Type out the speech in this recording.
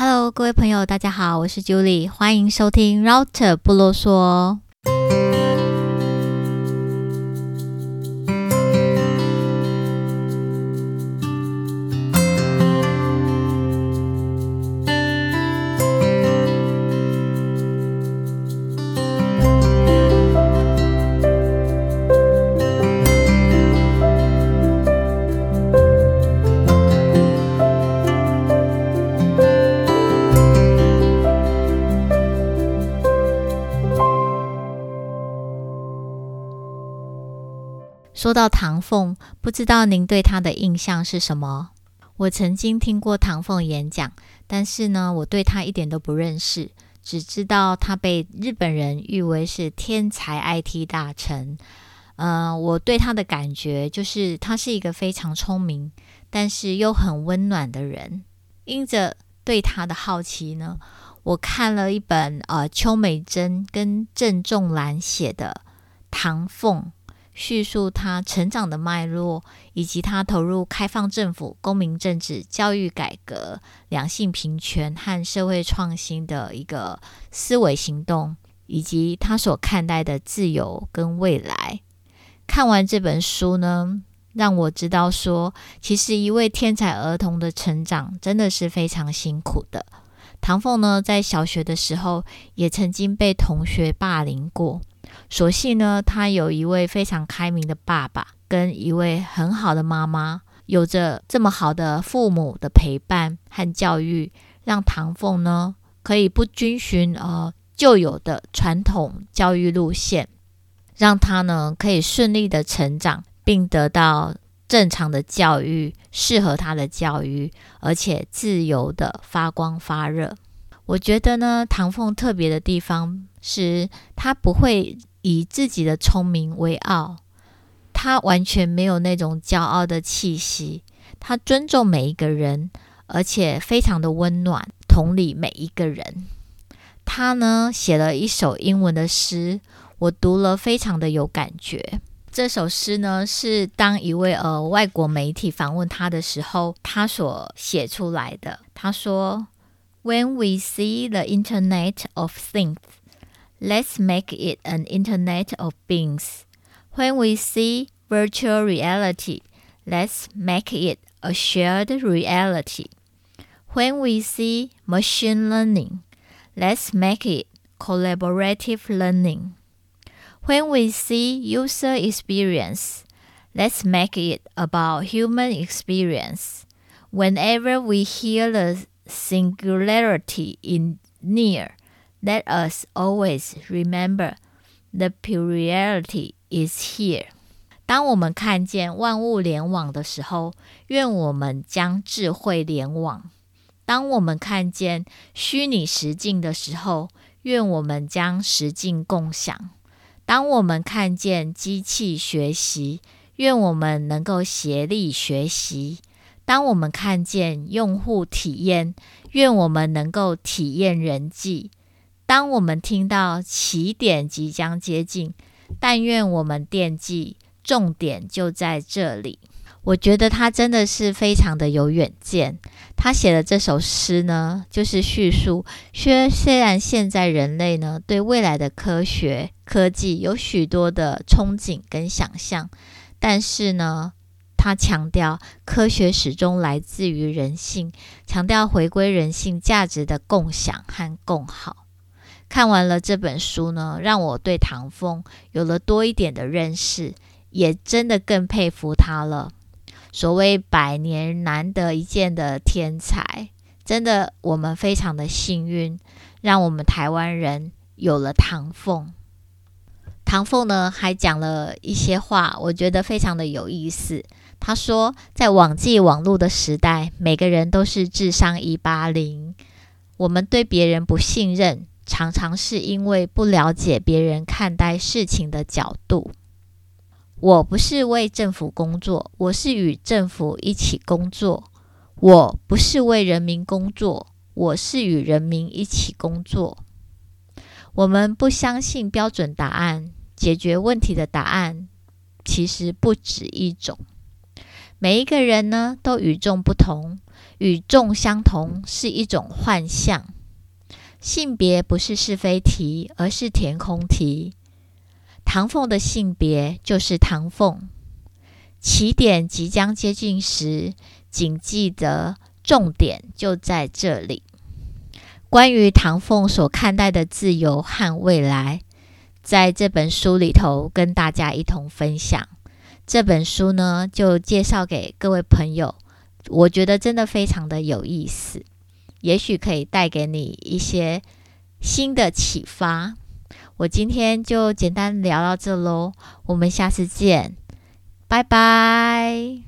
Hello，各位朋友，大家好，我是 Julie，欢迎收听 Router 不啰嗦。说到唐凤，不知道您对他的印象是什么？我曾经听过唐凤演讲，但是呢，我对他一点都不认识，只知道他被日本人誉为是天才 IT 大臣。呃，我对他的感觉就是他是一个非常聪明，但是又很温暖的人。因着对他的好奇呢，我看了一本呃邱美珍跟郑仲兰写的《唐凤》。叙述他成长的脉络，以及他投入开放政府、公民政治、教育改革、两性平权和社会创新的一个思维行动，以及他所看待的自由跟未来。看完这本书呢，让我知道说，其实一位天才儿童的成长真的是非常辛苦的。唐凤呢，在小学的时候也曾经被同学霸凌过。所幸呢，他有一位非常开明的爸爸，跟一位很好的妈妈，有着这么好的父母的陪伴和教育，让唐凤呢可以不遵循呃旧有的传统教育路线，让他呢可以顺利的成长，并得到正常的教育，适合他的教育，而且自由的发光发热。我觉得呢，唐凤特别的地方是，他不会以自己的聪明为傲，他完全没有那种骄傲的气息。他尊重每一个人，而且非常的温暖，同理每一个人。他呢，写了一首英文的诗，我读了非常的有感觉。这首诗呢，是当一位呃外国媒体访问他的时候，他所写出来的。他说。When we see the Internet of Things, let's make it an Internet of Beings. When we see virtual reality, let's make it a shared reality. When we see machine learning, let's make it collaborative learning. When we see user experience, let's make it about human experience. Whenever we hear the Singularity in near. Let us always remember the plurality is here. 当我们看见万物联网的时候，愿我们将智慧联网；当我们看见虚拟实境的时候，愿我们将实境共享；当我们看见机器学习，愿我们能够协力学习。当我们看见用户体验，愿我们能够体验人际；当我们听到起点即将接近，但愿我们惦记重点就在这里。我觉得他真的是非常的有远见。他写的这首诗呢，就是叙述说，虽然现在人类呢对未来的科学科技有许多的憧憬跟想象，但是呢。他强调，科学始终来自于人性，强调回归人性价值的共享和共好。看完了这本书呢，让我对唐凤有了多一点的认识，也真的更佩服他了。所谓百年难得一见的天才，真的我们非常的幸运，让我们台湾人有了唐凤。唐凤呢，还讲了一些话，我觉得非常的有意思。他说，在网际网络的时代，每个人都是智商一八零。我们对别人不信任，常常是因为不了解别人看待事情的角度。我不是为政府工作，我是与政府一起工作。我不是为人民工作，我是与人民一起工作。我们不相信标准答案。解决问题的答案其实不止一种。每一个人呢都与众不同，与众相同是一种幻象。性别不是是非题，而是填空题。唐凤的性别就是唐凤。起点即将接近时，谨记得重点就在这里。关于唐凤所看待的自由和未来，在这本书里头跟大家一同分享。这本书呢，就介绍给各位朋友，我觉得真的非常的有意思，也许可以带给你一些新的启发。我今天就简单聊到这喽，我们下次见，拜拜。